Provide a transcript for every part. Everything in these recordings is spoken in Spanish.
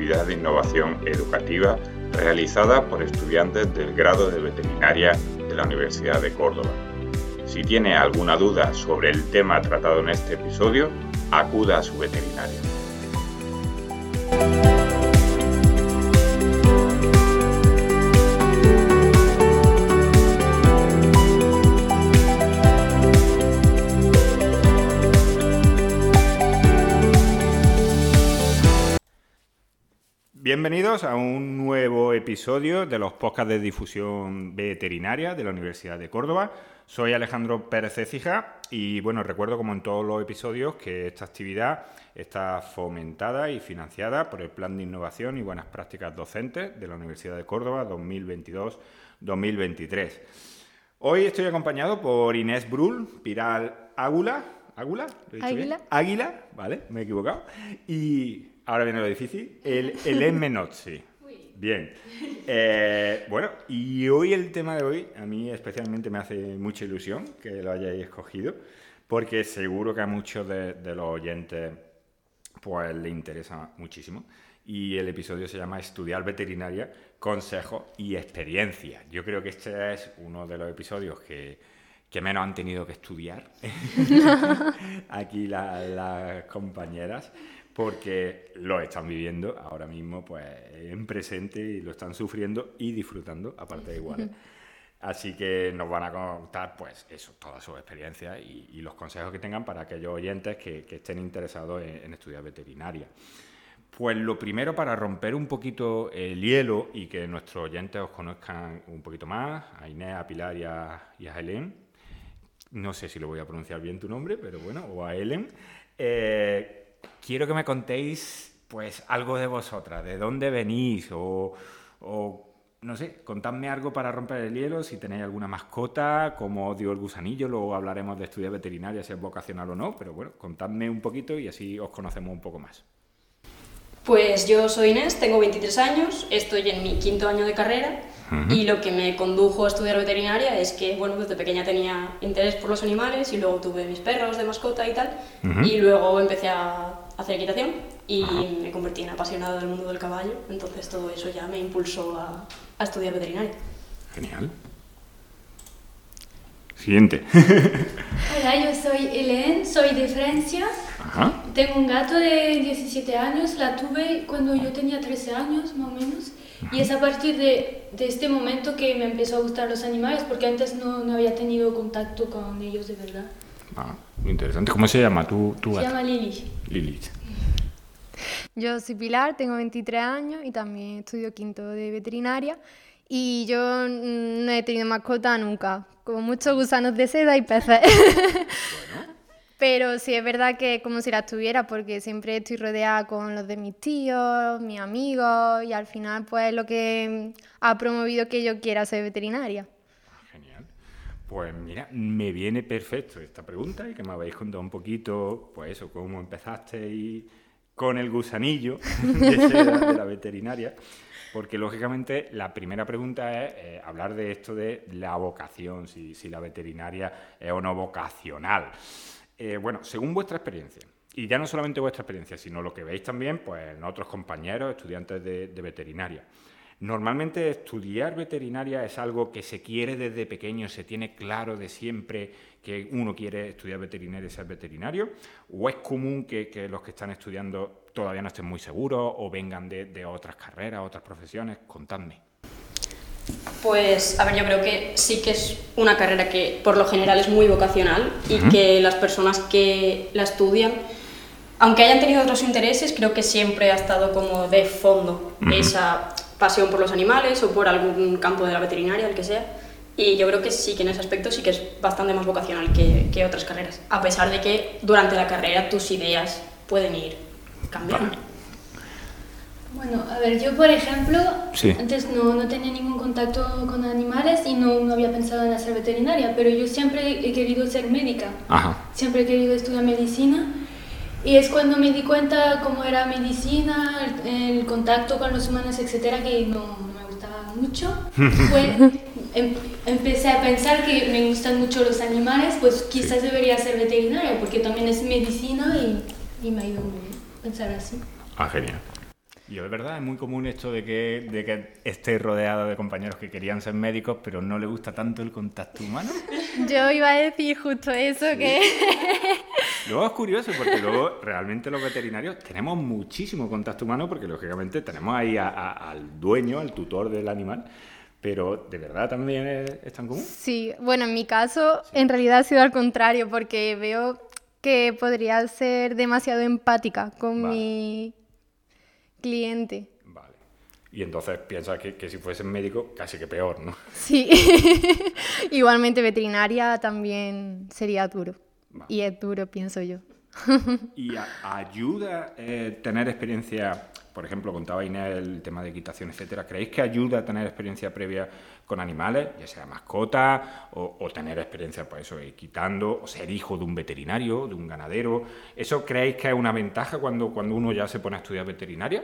de innovación educativa realizada por estudiantes del grado de veterinaria de la Universidad de Córdoba. Si tiene alguna duda sobre el tema tratado en este episodio, acuda a su veterinario. Bienvenidos a un nuevo episodio de los podcasts de difusión veterinaria de la Universidad de Córdoba. Soy Alejandro Pérez Ecija y bueno, recuerdo como en todos los episodios que esta actividad está fomentada y financiada por el Plan de Innovación y Buenas Prácticas Docentes de la Universidad de Córdoba 2022-2023. Hoy estoy acompañado por Inés Brul, Piral Águla. ¿Águla? Águila. Águila, vale, me he equivocado. Y ahora viene lo difícil, el, el Menozzi. Bien. Eh, bueno, y hoy el tema de hoy a mí especialmente me hace mucha ilusión que lo hayáis escogido, porque seguro que a muchos de, los oyentes pues le interesa muchísimo. Y el episodio se llama Estudiar veterinaria, consejos y experiencia. Yo creo que este es uno de los episodios que, que menos han tenido que estudiar aquí las compañeras porque lo están viviendo ahora mismo pues en presente y lo están sufriendo y disfrutando aparte de igual. Así que nos van a contar pues eso, toda su experiencia y, los consejos que tengan para aquellos oyentes que, estén interesados en, estudiar veterinaria. Pues lo primero para romper un poquito el hielo y que nuestros oyentes os conozcan un poquito más, a Inés, a Pilar y a, y Helen, no sé si lo voy a pronunciar bien tu nombre, pero bueno, o a Helen, eh, quiero que me contéis pues algo de vosotras, de dónde venís o, no sé, contadme algo para romper el hielo, si tenéis alguna mascota, como dio el gusanillo, luego hablaremos de estudiar veterinaria, si es vocacional o no, pero bueno, contadme un poquito y así os conocemos un poco más. Pues yo soy Inés, tengo 23 años, estoy en mi quinto año de carrera y lo que me condujo a estudiar veterinaria es que, bueno, desde pequeña tenía interés por los animales y luego tuve mis perros de mascota y tal y luego empecé a hacer equitación y me convertí en apasionada del mundo del caballo, entonces todo eso ya me impulsó a, a estudiar veterinaria. Genial. Siguiente. Hola, yo soy Helen, soy de Francia. Tengo un gato de 17 años, la tuve cuando yo tenía 13 años más o menos. Y es a partir de, de, este momento que me empezó a gustar los animales, porque antes no, no había tenido contacto con ellos de verdad. Ah, muy interesante. ¿Cómo se llama tu, tu Se llama Lili. Lili. Yo soy Pilar, tengo 23 años y también estudio quinto de veterinaria. Y yo no he tenido mascota nunca, como muchos gusanos de seda y peces. Pero sí es verdad que como si las tuviera, porque siempre estoy rodeada con los de mis tíos, mis amigos, y al final pues lo que ha promovido que yo quiera ser veterinaria. Genial. Pues mira, me viene perfecto esta pregunta y que me habéis contado un poquito, pues eso, cómo empezaste y con el gusanillo de seda de la veterinaria. Porque lógicamente la primera pregunta es eh, hablar de esto de la vocación, si, la veterinaria es o no vocacional. Eh, bueno, según vuestra experiencia, y ya no solamente vuestra experiencia, sino lo que veis también pues, en otros compañeros, estudiantes de, veterinaria. Normalmente estudiar veterinaria es algo que se quiere desde pequeño, se tiene claro de siempre que uno quiere estudiar veterinaria y ser veterinario, o es común que, que los que están estudiando todavía no estén muy seguros o vengan de, otras carreras, otras profesiones? Contadme. Pues, a ver, yo creo que sí que es una carrera que por lo general es muy vocacional y que las personas que la estudian, aunque hayan tenido otros intereses, creo que siempre ha estado como de fondo esa pasión por los animales o por algún campo de la veterinaria, el que sea. Y yo creo que sí que en ese aspecto sí que es bastante más vocacional que, que otras carreras, a pesar de que durante la carrera tus ideas pueden ir bueno, a ver, yo por ejemplo, antes no, no, tenía ningún contacto con animales y no, no, había pensado en hacer veterinaria, pero yo siempre he querido ser médica, siempre he querido estudiar medicina y es cuando me di cuenta cómo era medicina, el, contacto con los humanos, etcétera, que no, me gustaba mucho. Em, empecé a pensar que me gustan mucho los animales, pues quizás debería ser veterinaria porque también es medicina y, y me ha ido muy bien pensar así. Ah, genial. Y es verdad, es muy común esto de que, de que esté rodeado de compañeros que querían ser médicos, pero no le gusta tanto el contacto humano. Yo iba a decir justo eso, que... Luego es curioso, porque luego realmente los veterinarios tenemos muchísimo contacto humano, porque lógicamente tenemos ahí al dueño, al tutor del animal, pero ¿de verdad también es, tan común? Sí, bueno, en mi caso en realidad ha sido al contrario, porque veo que podría ser demasiado empática con mi cliente. Vale. Y entonces piensa que, que si fuese médico, casi que peor, ¿no? Sí. Igualmente veterinaria también sería duro. Y es duro, pienso yo. ¿Y ayuda eh, tener experiencia, por ejemplo, contaba Inés el tema de equitación, etcétera, ¿creéis que ayuda a tener experiencia previa con animales, ya sea mascota o, tener experiencia, pues eso, equitando, o ser hijo de un veterinario, de un ganadero? ¿Eso creéis que es una ventaja cuando, cuando uno ya se pone a estudiar veterinaria?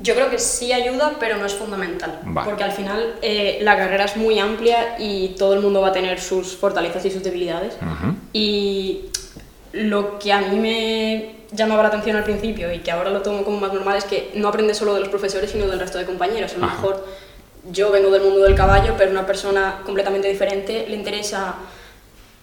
Yo creo que sí ayuda, pero no es fundamental. Porque al final eh, la carrera es muy amplia y todo el mundo va a tener sus fortalezas y sus debilidades. Y lo que a mí me llamaba la atención al principio y que ahora lo tomo como más normal es que no aprendes solo de los profesores, sino del resto de compañeros. A lo mejor yo vengo del mundo del caballo, pero una persona completamente diferente le interesa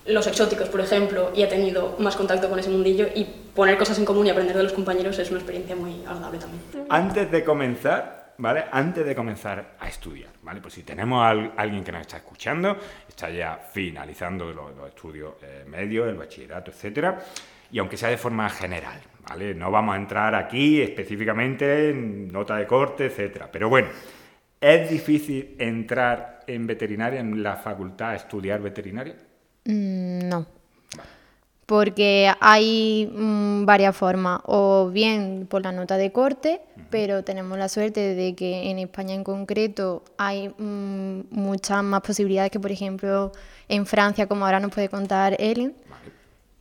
los exóticos, por ejemplo, y ha tenido más contacto con ese mundillo y poner cosas en común y aprender de los compañeros es una experiencia muy agradable también. Antes de comenzar, ¿vale? Antes de comenzar a estudiar, ¿vale? Pues si tenemos a alguien que nos está escuchando, está ya finalizando los, estudios eh, medios, el bachillerato, etcétera, y aunque sea de forma general, ¿vale? No vamos a entrar aquí específicamente en nota de corte, etcétera, pero bueno, ¿es difícil entrar en veterinaria, en la facultad a estudiar veterinaria? Mm, no. Porque hay mm, varias formas, o bien por la nota de corte, pero tenemos la suerte de que en España en concreto hay mm, muchas más posibilidades que, por ejemplo, en Francia, como ahora nos puede contar Ellen.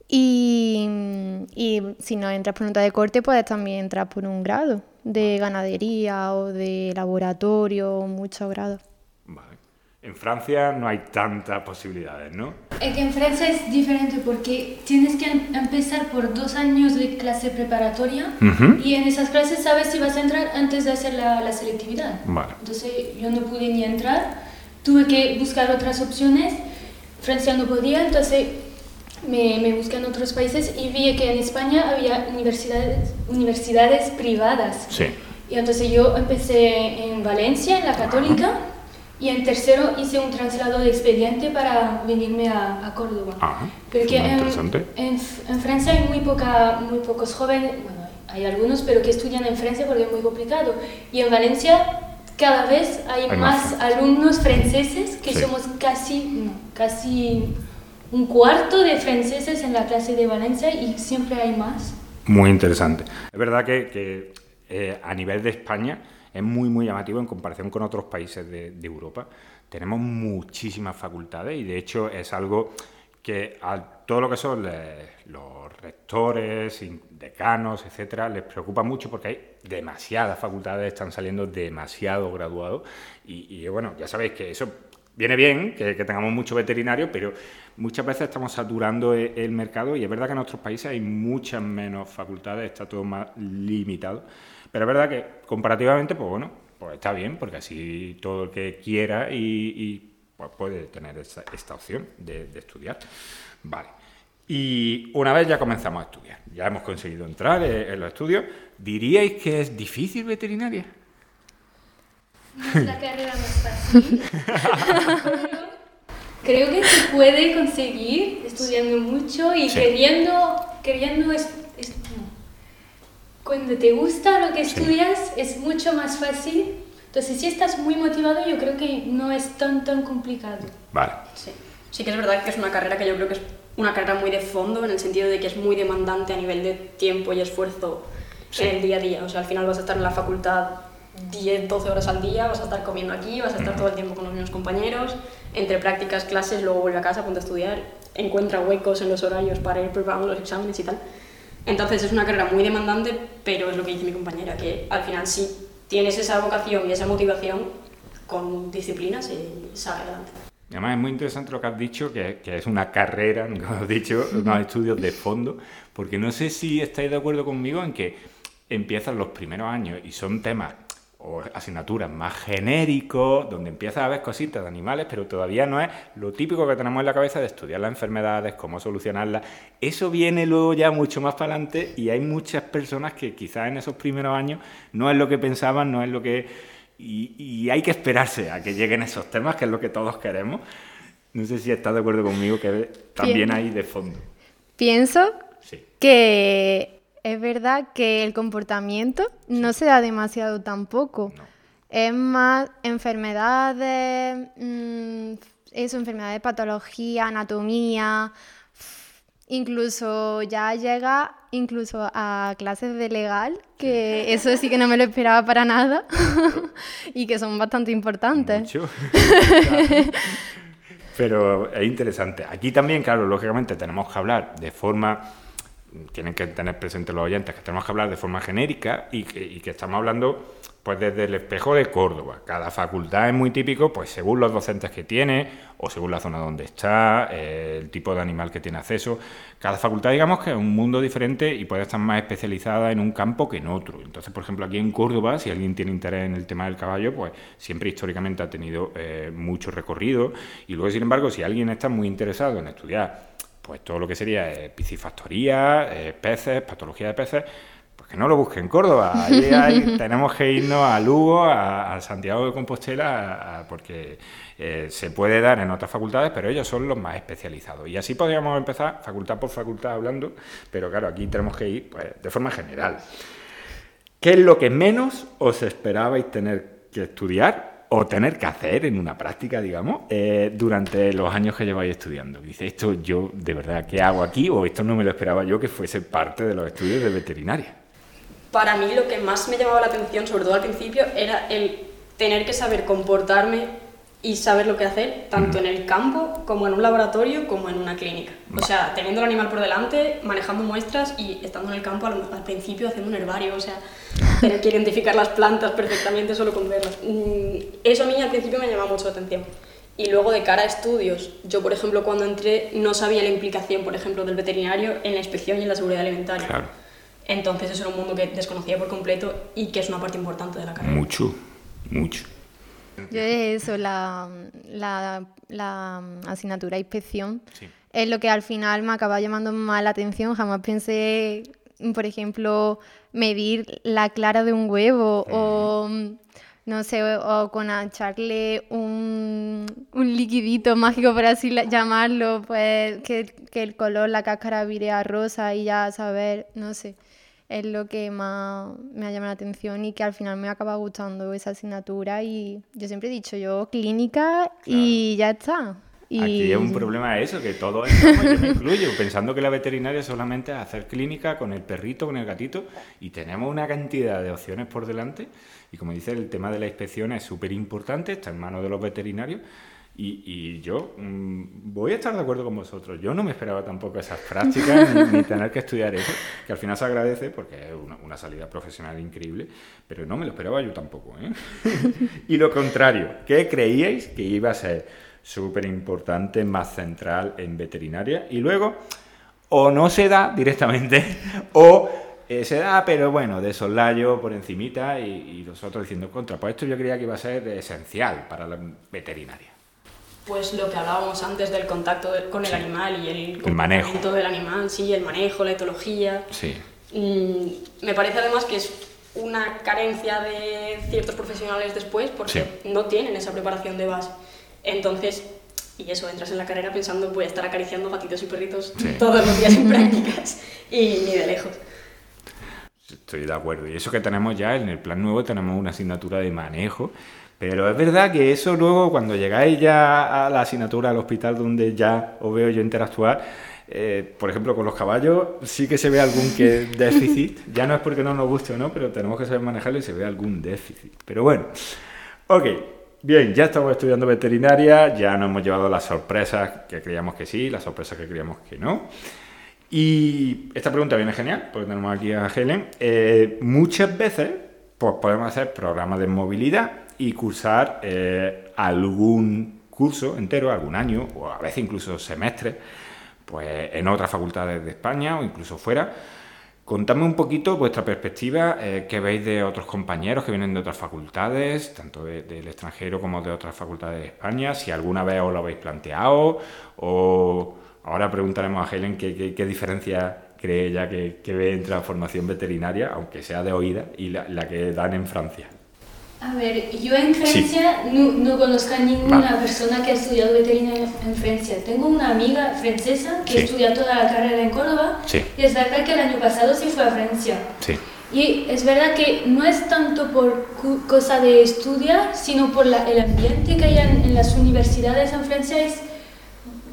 Y, y, si no entras por nota de corte, puedes también entrar por un grado de ganadería o de laboratorio, muchos grados. En Francia no hay tantas posibilidades, ¿no? Es que en Francia es diferente porque tienes que em-, empezar por dos años de clase preparatoria y en esas clases sabes si vas a entrar antes de hacer la, selectividad. Entonces yo no pude ni entrar, tuve que buscar otras opciones, Francia no podía, entonces me, me busqué en otros países y vi que en España había universidades, universidades privadas. Sí. Y entonces yo empecé en Valencia, en la Católica. Y en tercero hice un traslado de expediente para venirme a, a Córdoba. Ah, Porque en, en, en, Francia hay muy, poca, muy pocos jóvenes, bueno, hay algunos, pero que estudian en Francia porque es muy complicado. Y en Valencia cada vez hay, más, alumnos franceses, que somos casi, casi un cuarto de franceses en la clase de Valencia y siempre hay más. Muy interesante. Es verdad que, que eh, a nivel de España es muy, muy llamativo en comparación con otros países de, Europa. Tenemos muchísimas facultades y de hecho es algo que a todo lo que son los rectores, decanos, etcétera, les preocupa mucho porque hay demasiadas facultades, están saliendo demasiados graduados y, bueno, ya sabéis que eso viene bien, que, tengamos mucho veterinario, pero muchas veces estamos saturando el, el mercado y es verdad que en otros países hay muchas menos facultades, está todo más limitado. Pero es verdad que comparativamente, pues bueno, pues está bien, porque así todo el que quiera y, pues puede tener esta, opción de, estudiar. Vale. Y una vez ya comenzamos a estudiar, ya hemos conseguido entrar en, los estudios, ¿diríais que es difícil veterinaria? No es la carrera más fácil. creo que se puede conseguir estudiando mucho y queriendo, queriendo cuando te gusta lo que estudias es mucho más fácil. Entonces, si estás muy motivado, yo creo que no es tan, tan complicado. Vale. Sí. sí que es verdad que es una carrera que yo creo que es una carrera muy de fondo, en el sentido de que es muy demandante a nivel de tiempo y esfuerzo en el día a día. O sea, al final vas a estar en la facultad 10, 12 horas al día, vas a estar comiendo aquí, vas a estar todo el tiempo con los mismos compañeros, entre prácticas, clases, luego vuelve a casa, ponte a estudiar, encuentra huecos en los horarios para ir preparando los exámenes y tal. Entonces es una carrera muy demandante, pero es lo que dice mi compañera, que al final si tienes esa vocación y esa motivación, con disciplina se sale adelante. Además es muy interesante lo que has dicho, que, es una carrera, como has dicho, unos estudios de fondo, porque no sé si estáis de acuerdo conmigo en que empiezan los primeros años y son temas o asignaturas más genéricos, donde empiezas a ver cositas de animales, pero todavía no es lo típico que tenemos en la cabeza de estudiar las enfermedades, cómo solucionarlas. Eso viene luego ya mucho más para adelante y hay muchas personas que quizás en esos primeros años no es lo que pensaban, no es lo que... Y, hay que esperarse a que lleguen esos temas, que es lo que todos queremos. No sé si estás de acuerdo conmigo, que también hay de fondo. Pienso que es verdad que el comportamiento no se da demasiado tampoco. Es más enfermedades, mm, eso, enfermedades de patología, anatomía, incluso ya llega incluso a clases de legal, que eso sí que no me lo esperaba para nada y que son bastante importantes. Pero es interesante. Aquí también, claro, lógicamente tenemos que hablar de forma tienen que tener presente los oyentes que tenemos que hablar de forma genérica y que, estamos hablando pues desde el espejo de Córdoba. Cada facultad es muy típico, pues según los docentes que tiene o según la zona donde está, eh, el tipo de animal que tiene acceso. Cada facultad, digamos que es un mundo diferente y puede estar más especializada en un campo que en otro. Entonces, por ejemplo, aquí en Córdoba, si alguien tiene interés en el tema del caballo, pues siempre históricamente ha tenido eh, mucho recorrido. Y luego, sin embargo, si alguien está muy interesado en estudiar pues todo lo que sería eh, piscifactoría, eh, peces, patología de peces, pues que no lo busque en Córdoba. Ahí tenemos que irnos a Lugo, a, Santiago de Compostela, porque eh, se puede dar en otras facultades, pero ellos son los más especializados. Y así podríamos empezar, facultad por facultad, hablando, pero claro, aquí tenemos que ir pues, de forma general. ¿Qué es lo que menos os esperabais tener que estudiar o tener que hacer en una práctica, digamos, eh, durante los años que lleváis estudiando. Dice, esto yo de verdad, ¿qué hago aquí? O esto no me lo esperaba yo que fuese parte de los estudios de veterinaria. Para mí lo que más me llamaba la atención, sobre todo al principio, era el tener que saber comportarme y saber lo que hacer, tanto en el campo como en un laboratorio como en una clínica. O sea, teniendo el animal por delante, manejando muestras y estando en el campo al, principio haciendo un herbario, o sea, tener que identificar las plantas perfectamente solo con verlas. Mm, eso a mí al principio me llamaba mucho la atención. Y luego de cara a estudios, yo por ejemplo cuando entré no sabía la implicación, por ejemplo, del veterinario en la inspección y en la seguridad alimentaria. Claro. Entonces eso era un mundo que desconocía por completo y que es una parte importante de la carrera. Mucho, mucho. Yo eso, la, la, la asignatura inspección, es lo que al final me acaba llamando más la atención. Jamás pensé, por ejemplo, medir la clara de un huevo o no sé, o con echarle un, un liquidito mágico, por así llamarlo, pues que, que el color, la cáscara vire a rosa y ya saber, no sé es lo que más me ha llamado la atención y que al final me acaba gustando esa asignatura. Y yo siempre he dicho yo clínica y ya está. Y... Aquí es un problema eso, que todo esto yo me incluyo, pensando que la veterinaria solamente es hacer clínica con el perrito, con el gatito, y tenemos una cantidad de opciones por delante, y como dice, el tema de la inspección es súper importante, está en manos de los veterinarios, y, yo mm, voy a estar de acuerdo con vosotros. Yo no me esperaba tampoco esas prácticas ni, tener que estudiar eso, que al final se agradece porque es una, salida profesional increíble, pero no me lo esperaba yo tampoco. ¿eh? y lo contrario, ¿qué creíais que iba a ser súper importante, más central en veterinaria? Y luego, o no se da directamente, o eh, se da, pero bueno, de soslayo por encimita y, y nosotros diciendo contra. Pues esto yo creía que iba a ser esencial para la veterinaria pues lo que hablábamos antes del contacto con el animal y el, el manejo del animal, sí, el manejo, la etología. Sí. Mm, me parece además que es una carencia de ciertos profesionales después porque no tienen esa preparación de base. Entonces, y eso, entras en la carrera pensando voy a estar acariciando gatitos y perritos todos los días en prácticas y ni de lejos. Estoy de acuerdo. Y eso que tenemos ya en el plan nuevo, tenemos una asignatura de manejo pero es verdad que eso luego, cuando llegáis ya a la asignatura al hospital donde ya os veo yo interactuar, eh, por ejemplo, con los caballos sí que se ve algún que déficit. Ya no es porque no nos guste o no, pero tenemos que saber manejarlo y se ve algún déficit. Pero bueno, ok, bien, ya estamos estudiando veterinaria, ya nos hemos llevado las sorpresas que creíamos que sí, las sorpresas que creíamos que no. Y esta pregunta viene genial, porque tenemos aquí a Helen. Eh, muchas veces pues, podemos hacer programas de movilidad y cursar eh, algún curso entero, algún año, o a veces incluso semestre, pues en otras facultades de España o incluso fuera, Contadme un poquito vuestra perspectiva, eh, qué veis de otros compañeros que vienen de otras facultades, tanto del extranjero como de otras facultades de España, si alguna vez os lo habéis planteado, o ahora preguntaremos a Helen qué, diferencia cree ella que, ve entre la formación veterinaria, aunque sea de oída, y la que dan en Francia. A ver, yo en Francia no, no, conozco a ninguna persona que ha estudiado veterinaria en Francia. Tengo una amiga francesa que estudia toda la carrera en Córdoba. Y es verdad que el año pasado sí fue a Francia. Y es verdad que no es tanto por cosa de estudiar, sino por la, el ambiente que hay en, las universidades en Francia. Es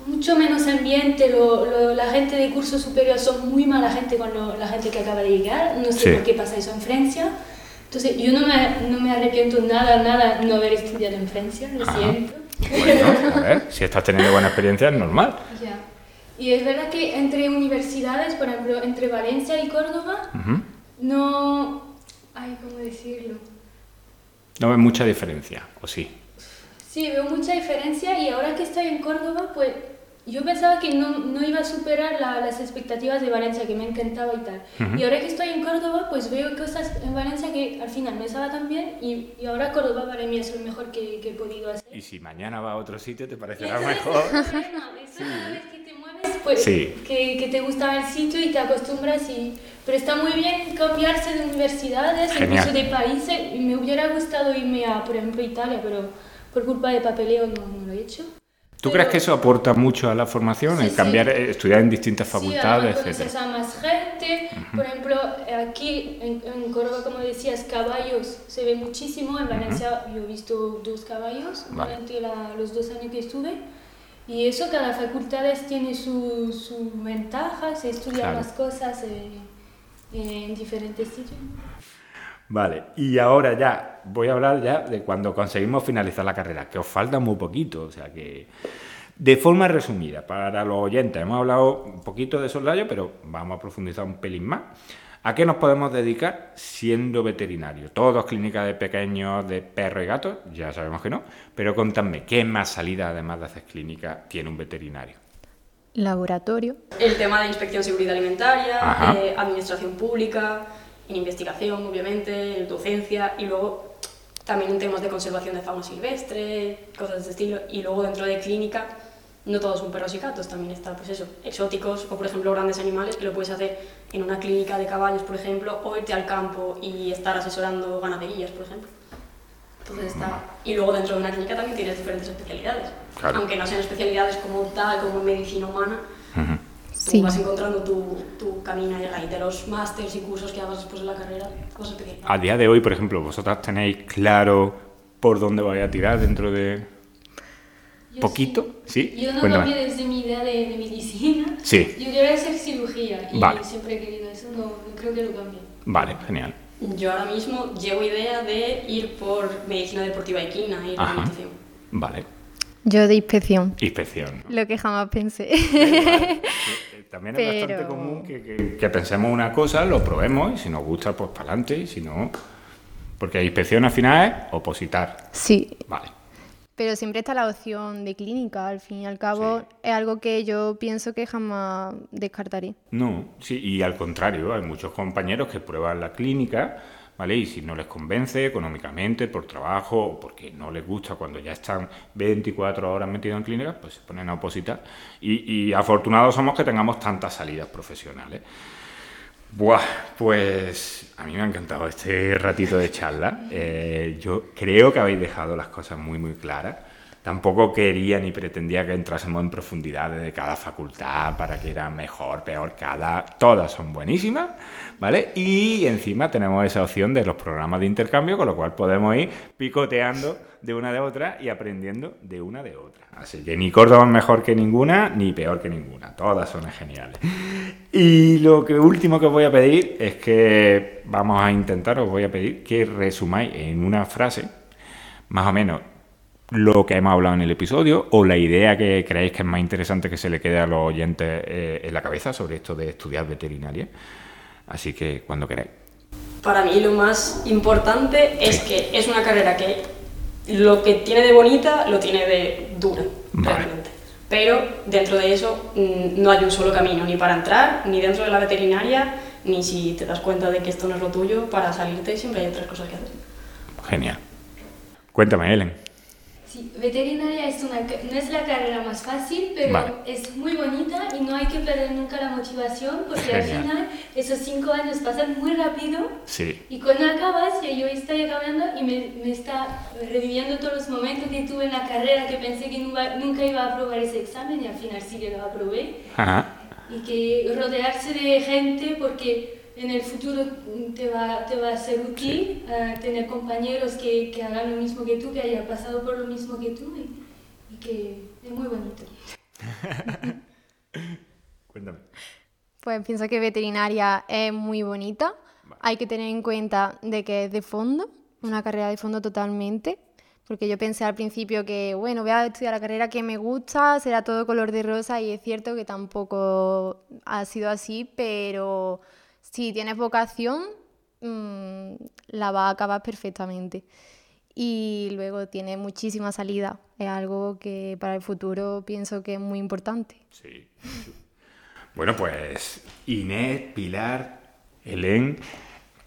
mucho menos ambiente, lo, la gente de curso superior son muy mala gente con la gente que acaba de llegar, no sé por qué pasa eso en Francia. Entonces, yo no me, no me arrepiento nada, nada no haber estudiado en Francia, lo siento. Bueno, a ver, si estás teniendo buena experiencia es normal. Ya. Y es verdad que entre universidades, por ejemplo, entre Valencia y Córdoba, no... Ay, ¿cómo decirlo? No ves mucha diferencia, ¿o sí? Sí, veo mucha diferencia y ahora que estoy en Córdoba, pues yo pensaba que no, no iba a superar las expectativas de Valencia, que me encantaba y tal. Y ahora que estoy en Córdoba, pues veo cosas en Valencia que al final me estaba tan bien y, y ahora Córdoba para mí es lo mejor que, que, he podido hacer. Y si mañana va a otro sitio, ¿te parecerá mejor? Es sí. una vez que te mueves, pues que, que, te gusta el sitio y te acostumbras. Y... Pero está muy bien cambiarse de universidades, incluso de países. Me hubiera gustado irme a, por ejemplo, Italia, pero por culpa de papeleo no, no lo he hecho. ¿Tú crees que eso aporta mucho a la formación, el cambiar, eh, estudiar en distintas facultades, sí, etcétera? a más gente. Por ejemplo, aquí en, en, Córdoba, como decías, caballos se ve muchísimo. En Valencia yo he visto dos caballos durante los dos años que estuve. Y eso, cada facultad tiene su, su ventaja, se estudian más cosas eh, en diferentes sitios. Vale, y ahora ya voy a hablar ya de cuando conseguimos finalizar la carrera, que os falta muy poquito, o sea que de forma resumida, para los oyentes, hemos hablado un poquito de soslayo, pero vamos a profundizar un pelín más. ¿A qué nos podemos dedicar siendo veterinario? Todos clínicas de pequeños, de perros y gatos, ya sabemos que no, pero contadme, ¿qué más salida además de hacer clínica tiene un veterinario? Laboratorio. El tema de inspección seguridad alimentaria, eh, administración pública, en investigación, obviamente, en docencia y luego también en temas de conservación de fauna silvestre, cosas de este estilo. Y luego dentro de clínica, no todos son perros y gatos, también está, pues eso, exóticos o, por ejemplo, grandes animales que lo puedes hacer en una clínica de caballos, por ejemplo, o irte al campo y estar asesorando ganaderías, por ejemplo. Entonces está... Y luego dentro de una clínica también tienes diferentes especialidades. Aunque no sean especialidades como tal, como medicina humana, Tú vas encontrando tu, tu camino y de los másteres y cursos que hagas después de la carrera, cosas pequeñas. A día de hoy, por ejemplo, ¿vosotras tenéis claro por dónde vais a tirar dentro de poquito? Sí. Yo no cambié desde mi idea de, medicina. Sí. Yo quería hacer cirugía y siempre he querido eso, no, creo que lo cambié. Vale, genial. Yo ahora mismo llevo idea de ir por medicina deportiva equina y rehabilitación. Vale. Yo de inspección. Inspección. Lo que jamás pensé. También es bastante común que, pensemos una cosa, lo probemos y si nos gusta, pues para adelante y si no. Porque la inspección al final es opositar. Sí. Vale. Pero siempre está la opción de clínica, al fin y al cabo es algo que yo pienso que jamás descartaré. No, sí, y al contrario, hay muchos compañeros que prueban la clínica ¿vale? Y si no les convence económicamente, por trabajo o porque no les gusta cuando ya están 24 horas metidos en clínicas, pues se ponen a opositar. Y, afortunados somos que tengamos tantas salidas profesionales. Buah, pues a mí me ha encantado este ratito de charla. Eh, yo creo que habéis dejado las cosas muy, muy claras. Tampoco quería ni pretendía que entrásemos en profundidad de cada facultad para que era mejor, peor, cada. Todas son buenísimas, ¿vale? Y encima tenemos esa opción de los programas de intercambio, con lo cual podemos ir picoteando de una de otra y aprendiendo de una de otra. Así que ni Córdoba es mejor que ninguna, ni peor que ninguna. Todas son geniales. Y lo que último que os voy a pedir es que vamos a intentar, os voy a pedir que resumáis en una frase, más o menos, lo que hemos hablado en el episodio o la idea que creéis que es más interesante que se le quede a los oyentes eh, en la cabeza sobre esto de estudiar veterinaria. Así que cuando queráis. Para mí lo más importante es que es una carrera que lo que tiene de bonita lo tiene de dura, realmente. Pero dentro de eso mm, no hay un solo camino, ni para entrar, ni dentro de la veterinaria, ni si te das cuenta de que esto no es lo tuyo, para salirte siempre hay otras cosas que hacer. Genial. Cuéntame, Ellen. Sí, veterinaria es una, no es la carrera más fácil, pero es muy bonita y no hay que perder nunca la motivación porque al final esos cinco años pasan muy rápido sí. y cuando acabas, yo estoy acabando y me, me, está reviviendo todos los momentos que tuve en la carrera que pensé que nunca, nunca iba a aprobar ese examen y al final sí que lo aprobé. Ajá. Y que rodearse de gente porque en el futuro te va, te va a ser útil eh, tener compañeros que, que, hagan lo mismo que tú, que hayan pasado por lo mismo que tú y, y que es muy bonito. Cuéntame. Pues pienso que veterinaria es muy bonita. Hay que tener en cuenta de que es de fondo, una carrera de fondo totalmente. Porque yo pensé al principio que, bueno, voy a estudiar la carrera que me gusta, será todo color de rosa y es cierto que tampoco ha sido así, pero si tienes vocación, mm, la va a acabar perfectamente. Y luego tiene muchísima salida. Es algo que para el futuro pienso que es muy importante. Sí. Bueno, pues Inés, Pilar, Helen,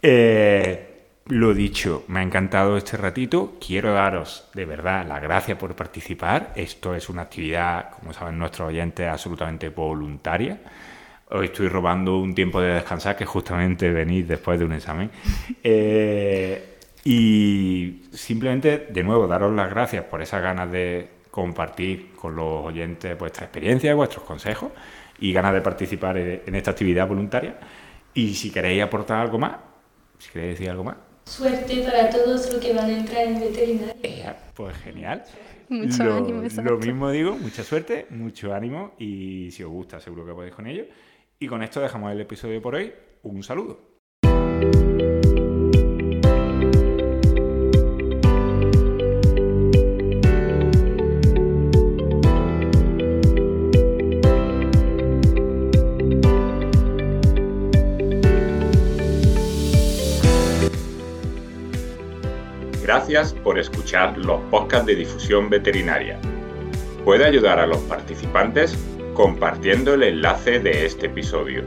eh, lo dicho, me ha encantado este ratito. Quiero daros de verdad las gracias por participar. Esto es una actividad, como saben nuestros oyentes, absolutamente voluntaria. Hoy estoy robando un tiempo de descansar que justamente venís después de un examen. Eh, y simplemente, de nuevo, daros las gracias por esas ganas de compartir con los oyentes vuestra experiencia, vuestros consejos y ganas de participar en esta actividad voluntaria. Y si queréis aportar algo más, si queréis decir algo más. Suerte para todos los que van a entrar en veterinaria. Eh, pues genial. Mucho lo, ánimo. Lo mismo digo, mucha suerte, mucho ánimo y si os gusta seguro que podéis con ello. Y con esto dejamos el episodio por hoy. Un saludo. Gracias por escuchar los podcasts de difusión veterinaria. Puede ayudar a los participantes compartiendo el enlace de este episodio.